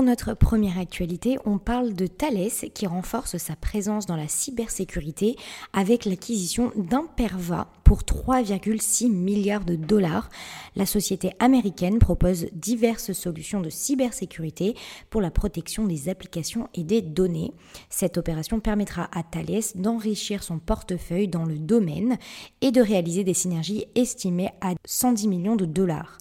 Pour notre première actualité, on parle de Thales qui renforce sa présence dans la cybersécurité avec l'acquisition d'Imperva pour 3,6 milliards de dollars. La société américaine propose diverses solutions de cybersécurité pour la protection des applications et des données. Cette opération permettra à Thales d'enrichir son portefeuille dans le domaine et de réaliser des synergies estimées à 110 millions de dollars.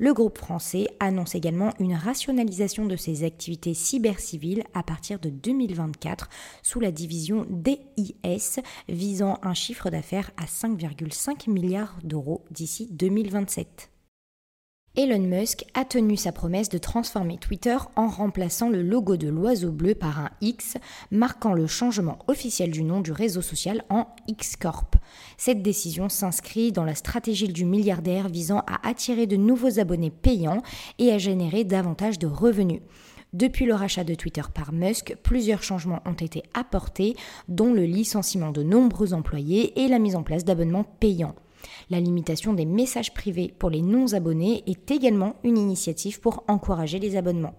Le groupe français annonce également une rationalisation de ses activités cyberciviles à partir de 2024 sous la division DIS visant un chiffre d'affaires à 5,5 milliards d'euros d'ici 2027. Elon Musk a tenu sa promesse de transformer Twitter en remplaçant le logo de l'oiseau bleu par un X, marquant le changement officiel du nom du réseau social en X Corp. Cette décision s'inscrit dans la stratégie du milliardaire visant à attirer de nouveaux abonnés payants et à générer davantage de revenus. Depuis le rachat de Twitter par Musk, plusieurs changements ont été apportés, dont le licenciement de nombreux employés et la mise en place d'abonnements payants. La limitation des messages privés pour les non-abonnés est également une initiative pour encourager les abonnements.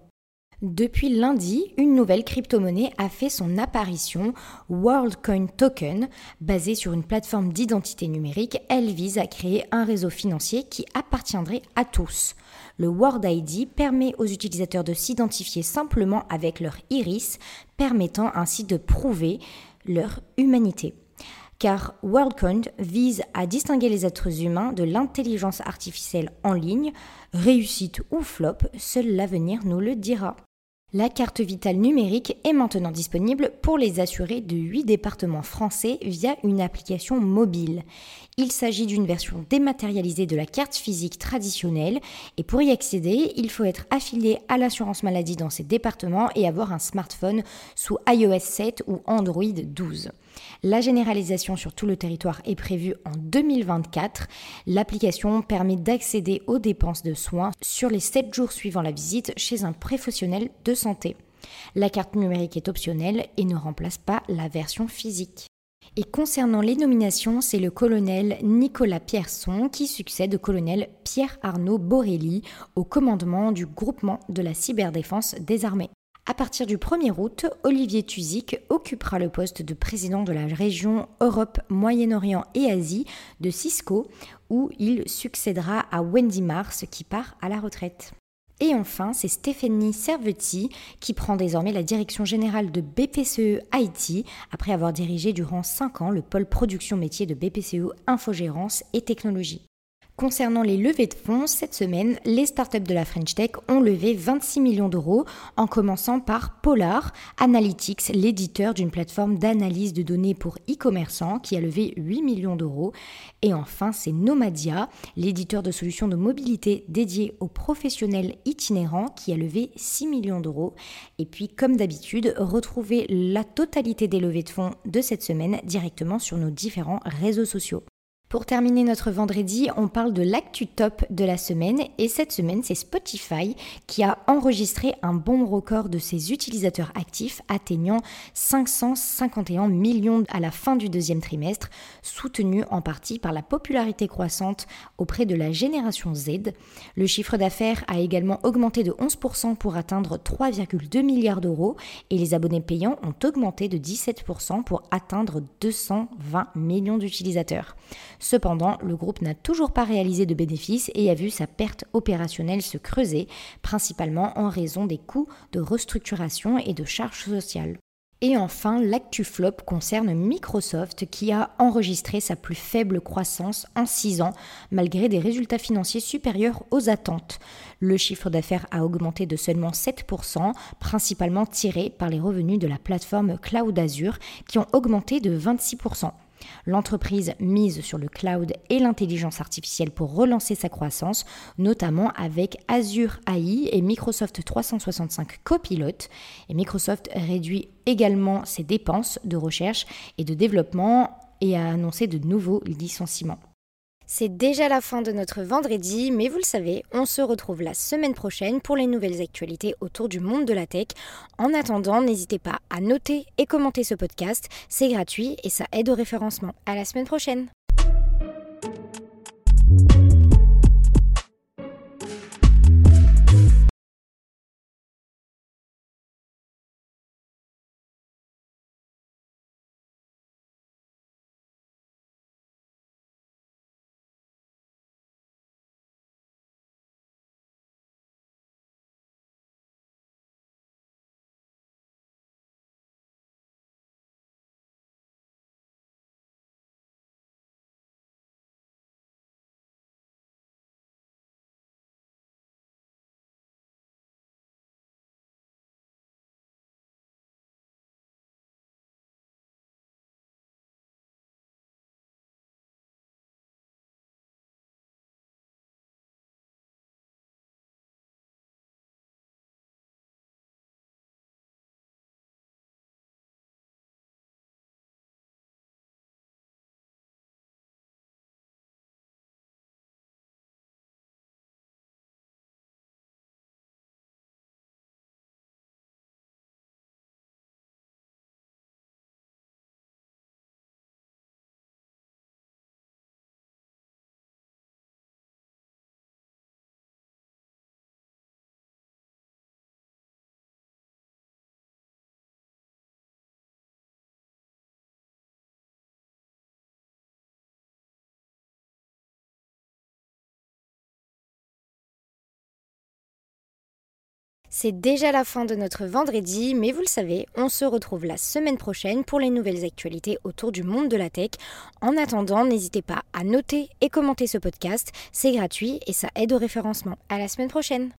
Depuis lundi, une nouvelle crypto-monnaie a fait son apparition, WorldCoin Token. Basée sur une plateforme d'identité numérique, elle vise à créer un réseau financier qui appartiendrait à tous. Le World ID permet aux utilisateurs de s'identifier simplement avec leur iris, permettant ainsi de prouver leur humanité car WorldCoin vise à distinguer les êtres humains de l'intelligence artificielle en ligne. Réussite ou flop, seul l'avenir nous le dira. La carte vitale numérique est maintenant disponible pour les assurés de 8 départements français via une application mobile. Il s'agit d'une version dématérialisée de la carte physique traditionnelle et pour y accéder, il faut être affilié à l'assurance maladie dans ces départements et avoir un smartphone sous iOS 7 ou Android 12. La généralisation sur tout le territoire est prévue en 2024. L'application permet d'accéder aux dépenses de soins sur les 7 jours suivant la visite chez un professionnel de santé. La carte numérique est optionnelle et ne remplace pas la version physique. Et concernant les nominations, c'est le colonel Nicolas Pierson qui succède au colonel Pierre-Arnaud Borelli au commandement du groupement de la cyberdéfense des armées. À partir du 1er août, Olivier Tuzik occupera le poste de président de la région Europe, Moyen-Orient et Asie de Cisco, où il succédera à Wendy Mars qui part à la retraite. Et enfin, c'est Stéphanie Servetti qui prend désormais la direction générale de BPCE IT après avoir dirigé durant 5 ans le pôle production métier de BPCE Infogérance et Technologie. Concernant les levées de fonds, cette semaine, les startups de la French Tech ont levé 26 millions d'euros, en commençant par Polar Analytics, l'éditeur d'une plateforme d'analyse de données pour e-commerçants, qui a levé 8 millions d'euros. Et enfin, c'est Nomadia, l'éditeur de solutions de mobilité dédié aux professionnels itinérants, qui a levé 6 millions d'euros. Et puis, comme d'habitude, retrouvez la totalité des levées de fonds de cette semaine directement sur nos différents réseaux sociaux. Pour terminer notre vendredi, on parle de l'actu top de la semaine et cette semaine c'est Spotify qui a enregistré un bon record de ses utilisateurs actifs atteignant 551 millions à la fin du deuxième trimestre, soutenu en partie par la popularité croissante auprès de la génération Z. Le chiffre d'affaires a également augmenté de 11% pour atteindre 3,2 milliards d'euros et les abonnés payants ont augmenté de 17% pour atteindre 220 millions d'utilisateurs. Cependant, le groupe n'a toujours pas réalisé de bénéfices et a vu sa perte opérationnelle se creuser, principalement en raison des coûts de restructuration et de charges sociales. Et enfin, l'actu flop concerne Microsoft qui a enregistré sa plus faible croissance en 6 ans malgré des résultats financiers supérieurs aux attentes. Le chiffre d'affaires a augmenté de seulement 7%, principalement tiré par les revenus de la plateforme Cloud Azure qui ont augmenté de 26%. L'entreprise mise sur le cloud et l'intelligence artificielle pour relancer sa croissance, notamment avec Azure AI et Microsoft 365 Copilot. Et Microsoft réduit également ses dépenses de recherche et de développement et a annoncé de nouveaux licenciements. C'est déjà la fin de notre vendredi, mais vous le savez, on se retrouve la semaine prochaine pour les nouvelles actualités autour du monde de la tech. En attendant, n'hésitez pas à noter et commenter ce podcast, c'est gratuit et ça aide au référencement. À la semaine prochaine. C'est déjà la fin de notre vendredi, mais vous le savez, on se retrouve la semaine prochaine pour les nouvelles actualités autour du monde de la tech. En attendant, n'hésitez pas à noter et commenter ce podcast, c'est gratuit et ça aide au référencement. À la semaine prochaine.